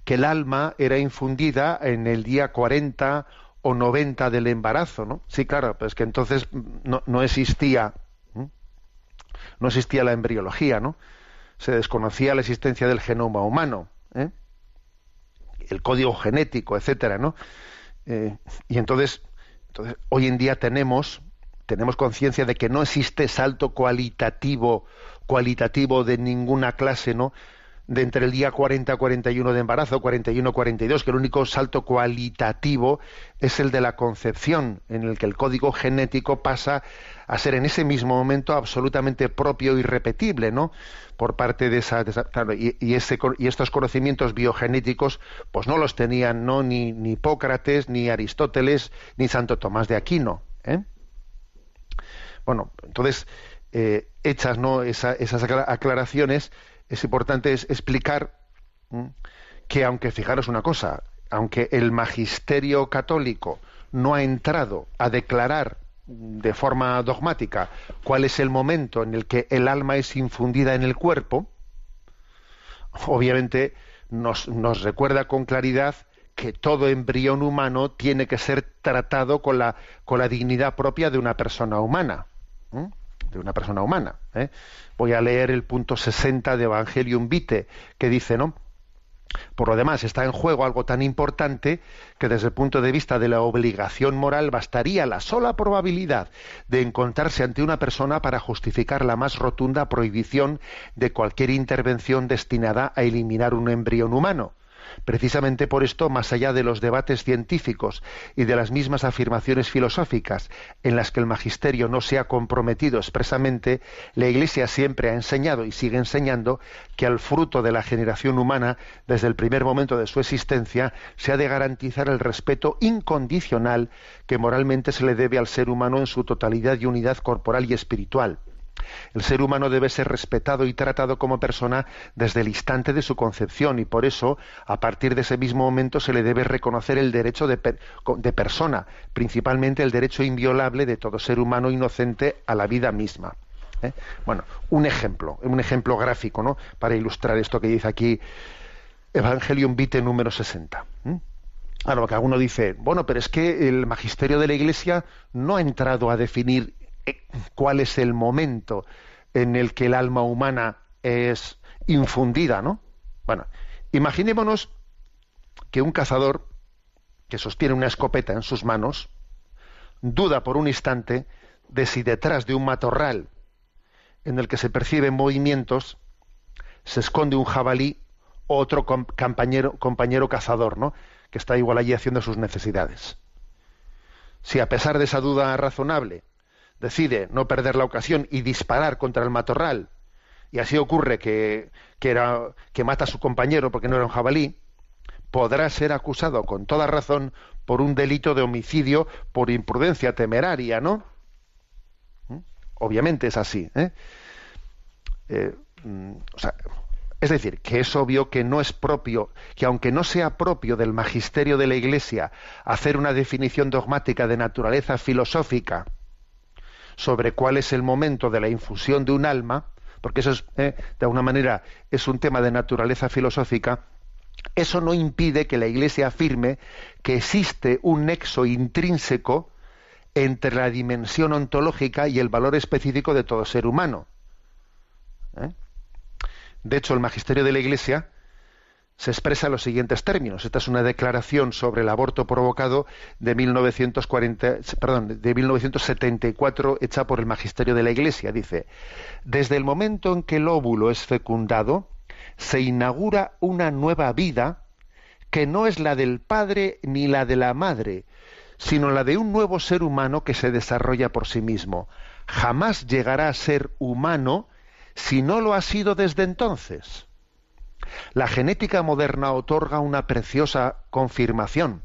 que el alma era infundida en el día 40 o 90 del embarazo, ¿no? Sí, claro, pues que entonces no, no existía no existía la embriología, ¿no? Se desconocía la existencia del genoma humano, ¿eh? el código genético, etcétera, ¿no? Eh, y entonces, entonces, hoy en día tenemos tenemos conciencia de que no existe salto cualitativo cualitativo de ninguna clase, ¿no? De entre el día 40 a 41 de embarazo, 41 a 42, que el único salto cualitativo es el de la concepción, en el que el código genético pasa a ser en ese mismo momento absolutamente propio y repetible, ¿no? Por parte de esa, y, ese, y estos conocimientos biogenéticos, pues no los tenían, ¿no? Ni, Hipócrates, ni Aristóteles, ni Santo Tomás de Aquino, ¿eh? Bueno, entonces, eh, hechas ¿no? esas aclaraciones, es importante explicar que aunque fijaros una cosa, aunque el magisterio católico no ha entrado a declarar de forma dogmática cuál es el momento en el que el alma es infundida en el cuerpo, obviamente nos, nos recuerda con claridad que todo embrión humano tiene que ser tratado con la, con la dignidad propia de una persona humana de una persona humana. ¿eh? Voy a leer el punto 60 de Evangelium Vitae, que dice, ¿no? Por lo demás, está en juego algo tan importante que desde el punto de vista de la obligación moral bastaría la sola probabilidad de encontrarse ante una persona para justificar la más rotunda prohibición de cualquier intervención destinada a eliminar un embrión humano. Precisamente por esto, más allá de los debates científicos y de las mismas afirmaciones filosóficas en las que el magisterio no se ha comprometido expresamente, la Iglesia siempre ha enseñado y sigue enseñando que al fruto de la generación humana, desde el primer momento de su existencia, se ha de garantizar el respeto incondicional que moralmente se le debe al ser humano en su totalidad y unidad corporal y espiritual. El ser humano debe ser respetado y tratado como persona desde el instante de su concepción y por eso, a partir de ese mismo momento, se le debe reconocer el derecho de, persona, principalmente el derecho inviolable de todo ser humano inocente a la vida misma. ¿eh? Bueno, un ejemplo, un ejemplo gráfico, ¿no? Para ilustrar esto que dice aquí Evangelium Vitae número 60. A lo que alguno dice, bueno, pero es que el magisterio de la Iglesia no ha entrado a definir cuál es el momento en el que el alma humana es infundida, ¿no? Bueno, imaginémonos que un cazador que sostiene una escopeta en sus manos duda por un instante de si detrás de un matorral en el que se perciben movimientos se esconde un jabalí o otro compañero, compañero cazador, ¿no? Que está igual allí haciendo sus necesidades. Si a pesar de esa duda razonable decide no perder la ocasión y disparar contra el matorral, y así ocurre que, mata a su compañero porque no era un jabalí, podrá ser acusado con toda razón por un delito de homicidio por imprudencia temeraria, ¿no? ¿Mm? Obviamente es así. ¿eh? Eh, mm, es decir, que es obvio que no es propio, que aunque no sea propio del magisterio de la Iglesia hacer una definición dogmática de naturaleza filosófica sobre cuál es el momento de la infusión de un alma, porque eso es, ¿eh? de alguna manera es un tema de naturaleza filosófica, eso no impide que la Iglesia afirme que existe un nexo intrínseco entre la dimensión ontológica y el valor específico de todo ser humano. ¿Eh? De hecho, el magisterio de la Iglesia se expresa en los siguientes términos. Esta es una declaración sobre el aborto provocado de, 1940, perdón, de 1974 hecha por el magisterio de la Iglesia. Dice, desde el momento en que el óvulo es fecundado, se inaugura una nueva vida que no es la del padre ni la de la madre, sino la de un nuevo ser humano que se desarrolla por sí mismo. Jamás llegará a ser humano si no lo ha sido desde entonces. La genética moderna otorga una preciosa confirmación.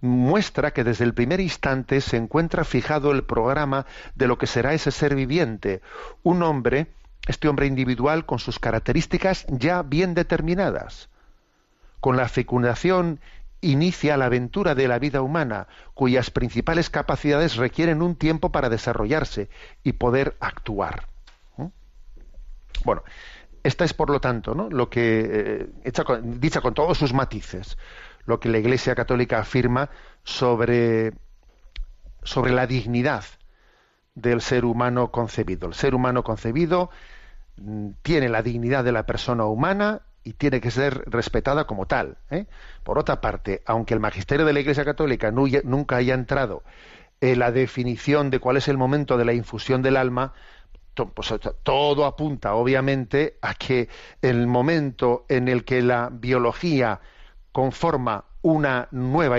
Muestra que desde el primer instante se encuentra fijado el programa de lo que será ese ser viviente, un hombre este hombre individual con sus características ya bien determinadas. Con la fecundación inicia la aventura de la vida humana, cuyas principales capacidades requieren un tiempo para desarrollarse y poder actuar. ¿Mm? Bueno, esta es por lo tanto, ¿no? lo que eh, dicha con todos sus matices, lo que la Iglesia Católica afirma sobre sobre la dignidad del ser humano concebido. El ser humano concebido mm, tiene la dignidad de la persona humana y tiene que ser respetada como tal. ¿eh? Por otra parte, aunque el magisterio de la Iglesia Católica nunca haya entrado en la definición de cuál es el momento de la infusión del alma, pues, todo apunta, obviamente, a que el momento en el que la biología conforma una nueva,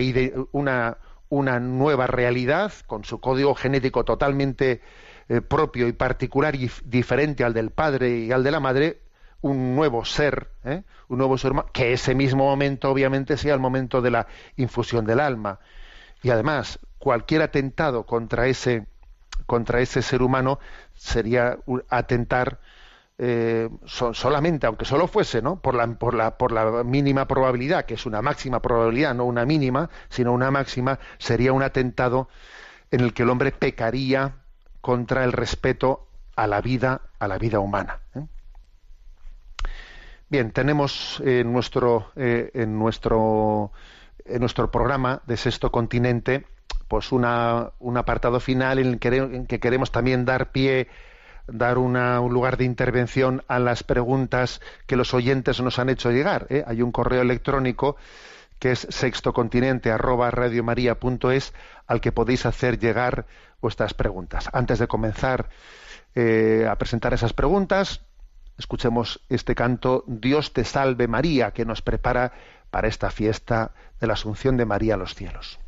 una, una nueva realidad con su código genético totalmente eh, propio y particular y diferente al del padre y al de la madre, un nuevo ser, ¿eh? un nuevo ser que ese mismo momento obviamente sea el momento de la infusión del alma. Y además, cualquier atentado contra ese, contra ese ser humano sería atentar eh, solamente, aunque solo fuese, ¿no? Por la, por, la, por la mínima probabilidad, que es una máxima probabilidad, no una mínima, sino una máxima, sería un atentado en el que el hombre pecaría contra el respeto a la vida, a la vida humana. ¿eh? Bien, tenemos en nuestro, eh, en nuestro, en nuestro programa de Sexto Continente, pues una, un apartado final en el, que, queremos también dar pie dar un lugar de intervención a las preguntas que los oyentes nos han hecho llegar. ¿eh? Hay un correo electrónico que es sextocontinente al que podéis hacer llegar vuestras preguntas. Antes de comenzar eh, a presentar esas preguntas, escuchemos este canto Dios te salve María que nos prepara para esta fiesta de la Asunción de María a los cielos.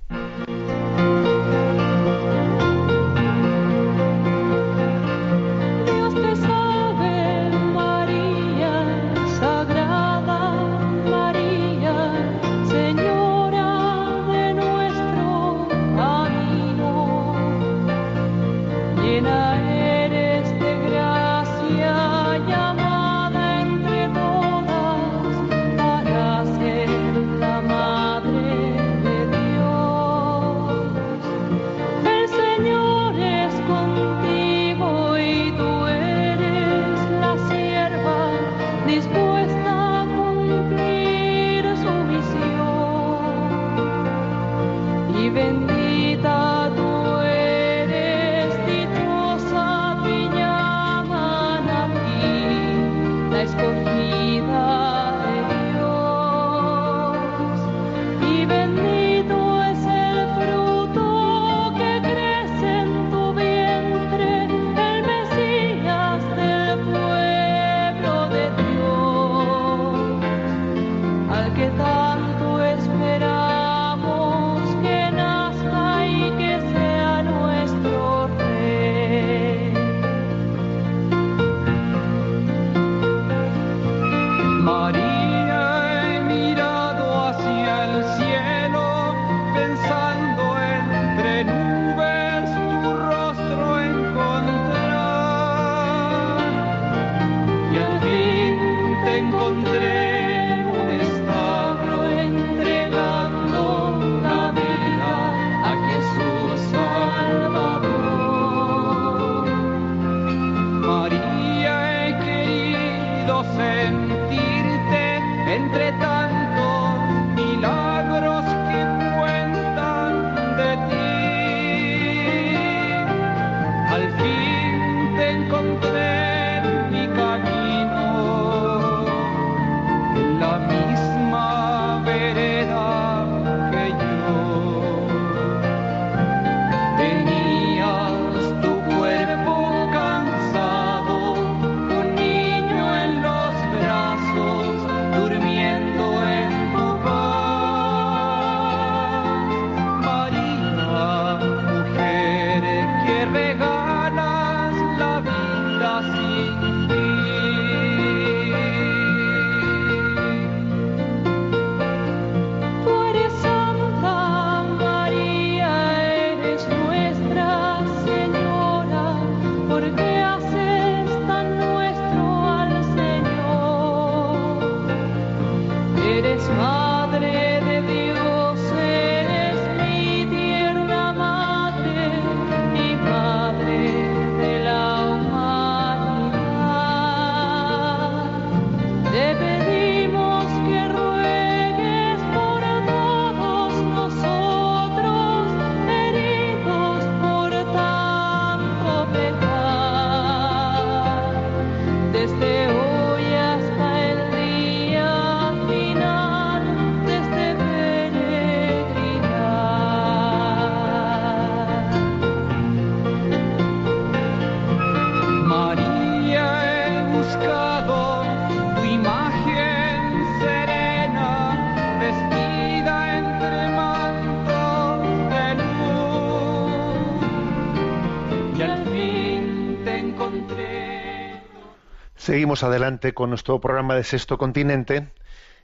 Seguimos adelante con nuestro programa de Sexto Continente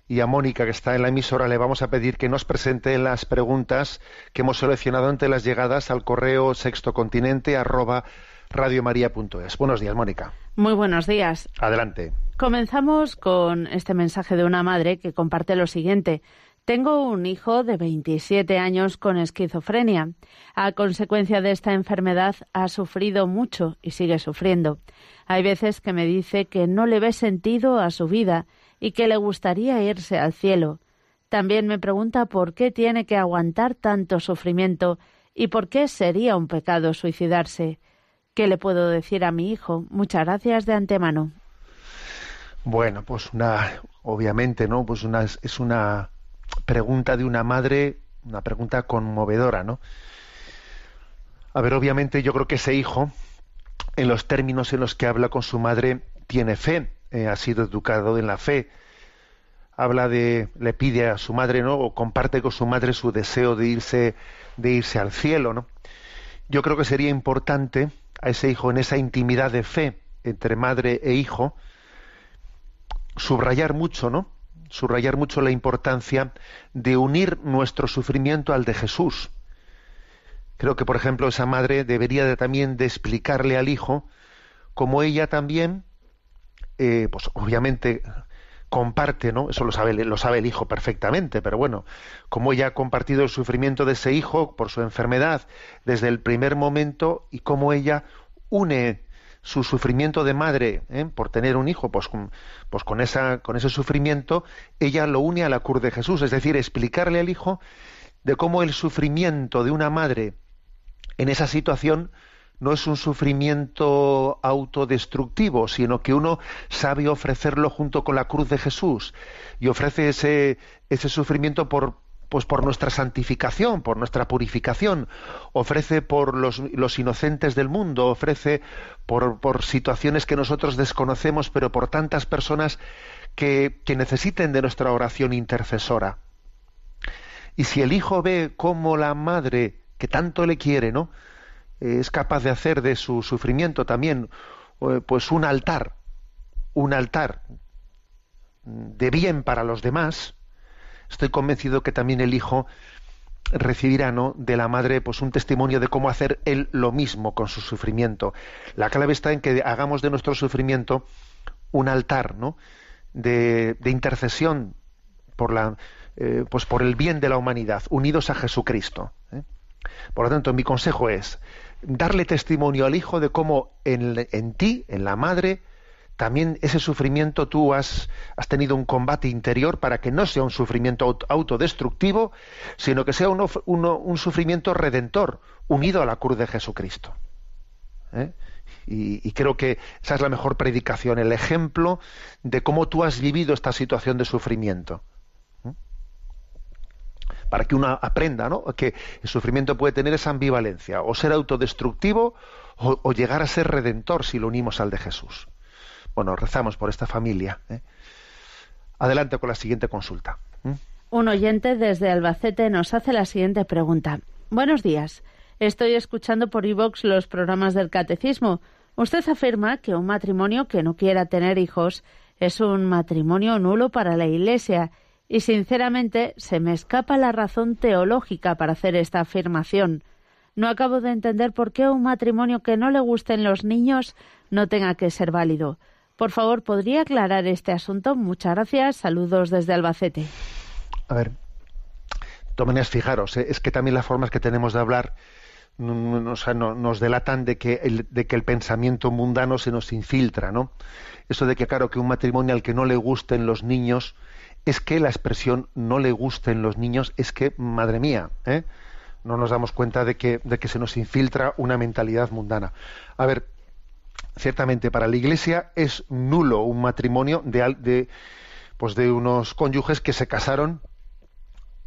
y a Mónica, que está en la emisora, le vamos a pedir que nos presente las preguntas que hemos seleccionado ante las llegadas al correo sextocontinente arroba radiomaria.es. Buenos días, Mónica. Muy buenos días. Adelante. Comenzamos con este mensaje de una madre que comparte lo siguiente. Tengo un hijo de 27 años con esquizofrenia. A consecuencia de esta enfermedad ha sufrido mucho y sigue sufriendo. Hay veces que me dice que no le ve sentido a su vida y que le gustaría irse al cielo. También me pregunta por qué tiene que aguantar tanto sufrimiento y por qué sería un pecado suicidarse. ¿Qué le puedo decir a mi hijo? Muchas gracias de antemano. Bueno, pues una, obviamente, ¿no? Pues una, es una pregunta de una madre, una pregunta conmovedora, ¿no? A ver, obviamente yo creo que ese hijo, en los términos en los que habla con su madre, tiene fe, eh, ha sido educado en la fe, habla de, le pide a su madre, ¿no? O comparte con su madre su deseo de irse, de irse al cielo, ¿no? Yo creo que sería importante a ese hijo en esa intimidad de fe entre madre e hijo, subrayar mucho, ¿no? Subrayar mucho la importancia de unir nuestro sufrimiento al de Jesús. Creo que, por ejemplo, esa madre debería de, también explicarle al hijo cómo ella también, eh, pues obviamente comparte, ¿no? Eso lo sabe, lo sabe el hijo perfectamente, pero bueno, cómo ella ha compartido el sufrimiento de ese hijo por su enfermedad desde el primer momento y cómo ella une su sufrimiento de madre ¿eh? por tener un hijo, pues, con, pues con, esa, con ese sufrimiento, ella lo une a la cruz de Jesús, es decir, explicarle al hijo de cómo el sufrimiento de una madre en esa situación no es un sufrimiento autodestructivo, sino que uno sabe ofrecerlo junto con la cruz de Jesús y ofrece ese, ese sufrimiento por, pues por nuestra santificación, por nuestra purificación, ofrece por los, los inocentes del mundo, ofrece por, por, situaciones que nosotros desconocemos, pero por tantas personas que, que necesiten de nuestra oración intercesora. Y si el hijo ve cómo la madre, que tanto le quiere, ¿no? es capaz de hacer de su sufrimiento también eh, pues un altar, un altar de bien para los demás, estoy convencido que también el hijo recibirá ¿no? de la madre pues un testimonio de cómo hacer él lo mismo con su sufrimiento. La clave está en que hagamos de nuestro sufrimiento un altar ¿no? de, intercesión por la eh, pues por el bien de la humanidad, unidos a Jesucristo. ¿eh? Por lo tanto, mi consejo es darle testimonio al hijo de cómo en, en ti, en la madre, también ese sufrimiento tú has, tenido un combate interior para que no sea un sufrimiento autodestructivo, sino que sea un sufrimiento redentor, unido a la cruz de Jesucristo. ¿Eh? Y, creo que esa es la mejor predicación, el ejemplo de cómo tú has vivido esta situación de sufrimiento. ¿Eh? Para que uno aprenda ¿no? que el sufrimiento puede tener esa ambivalencia, o ser autodestructivo o llegar a ser redentor si lo unimos al de Jesús. Bueno, rezamos por esta familia. ¿eh? Adelante con la siguiente consulta. Un oyente desde Albacete nos hace la siguiente pregunta. Buenos días. Estoy escuchando por iVox los programas del catecismo. Usted afirma que un matrimonio que no quiera tener hijos es un matrimonio nulo para la Iglesia y sinceramente se me escapa la razón teológica para hacer esta afirmación. No acabo de entender por qué un matrimonio que no le gusten los niños no tenga que ser válido. Por favor, ¿podría aclarar este asunto? Muchas gracias. Saludos desde Albacete. A ver, Tomenes, fijaros, ¿eh? es que también las formas que tenemos de hablar nos delatan de que, el, de que el pensamiento mundano se nos infiltra, ¿no? Eso de que, claro, que un matrimonio al que no le gusten los niños, es que la expresión no le gusten los niños, es que, madre mía, ¿eh? no nos damos cuenta de que, de que se nos infiltra una mentalidad mundana. A ver, ciertamente para la Iglesia es nulo un matrimonio de, de, pues de unos cónyuges que se casaron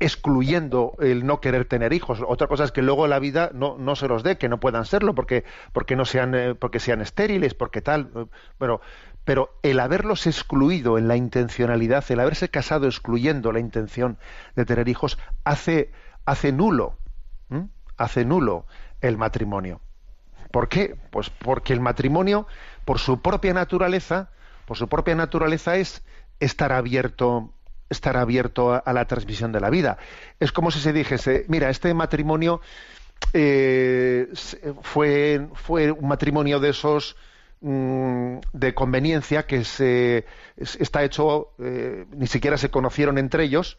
excluyendo el no querer tener hijos. Otra cosa es que luego la vida no, se los dé, que no puedan serlo, porque, porque no sean, eh, porque sean estériles, porque tal. Pero, pero el haberlos excluido en la intencionalidad, el haberse casado excluyendo la intención de tener hijos, hace nulo, hace nulo el matrimonio. ¿Por qué? Pues porque el matrimonio, por su propia naturaleza, por su propia naturaleza es estar abierto estar abierto a, la transmisión de la vida. Es como si se dijese, mira, este matrimonio eh, fue, fue un matrimonio de esos mm, de conveniencia que se está hecho eh, ni siquiera se conocieron entre ellos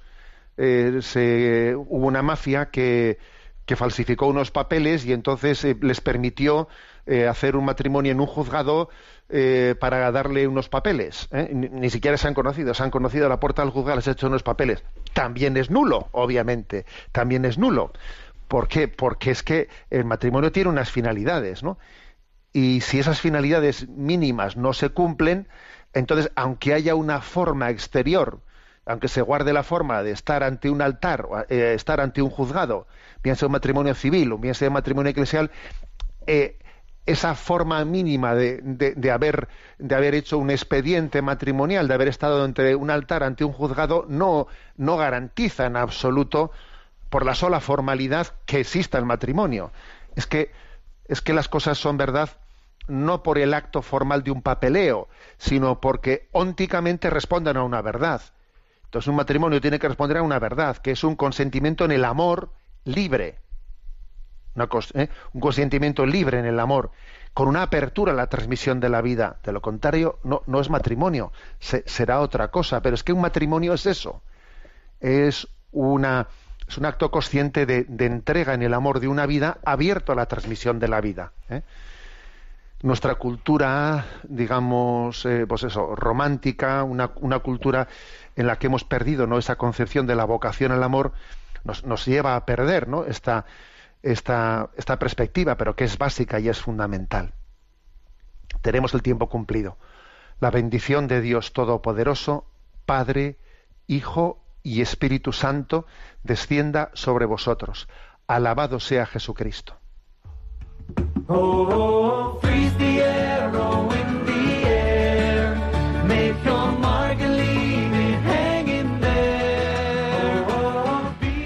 eh, se, hubo una mafia que, que falsificó unos papeles y entonces les permitió hacer un matrimonio en un juzgado eh, para darle unos papeles. ¿eh? Ni, siquiera se han conocido, se han conocido a la puerta del juzgado, les ha hecho unos papeles. También es nulo, obviamente, también es nulo. ¿Por qué? Porque es que el matrimonio tiene unas finalidades, ¿no? Y si esas finalidades mínimas no se cumplen, entonces, aunque haya una forma exterior, aunque se guarde la forma de estar ante un altar, eh, estar ante un juzgado, bien sea un matrimonio civil o bien sea un matrimonio eclesial, eh, esa forma mínima de, de, haber, de haber hecho un expediente matrimonial, de haber estado entre un altar ante un juzgado, no, no garantiza en absoluto, por la sola formalidad, que exista el matrimonio. Es que, es que las cosas son verdad no por el acto formal de un papeleo, sino porque ónticamente responden a una verdad. Entonces un matrimonio tiene que responder a una verdad, que es un consentimiento en el amor libre ¿eh? un consentimiento libre en el amor, con una apertura a la transmisión de la vida. De lo contrario, no, no es matrimonio, será otra cosa. Pero es que un matrimonio es eso. Es, una, es un acto consciente de, entrega en el amor de una vida abierto a la transmisión de la vida. ¿eh? Nuestra cultura, digamos, eh, pues eso, romántica, una, una, cultura en la que hemos perdido ¿no? esa concepción de la vocación al amor, nos, lleva a perder ¿no? esta, esta, esta perspectiva, pero que es básica y es fundamental. Tenemos el tiempo cumplido. La bendición de Dios Todopoderoso, Padre, Hijo y Espíritu Santo, descienda sobre vosotros. Alabado sea Jesucristo. Oh,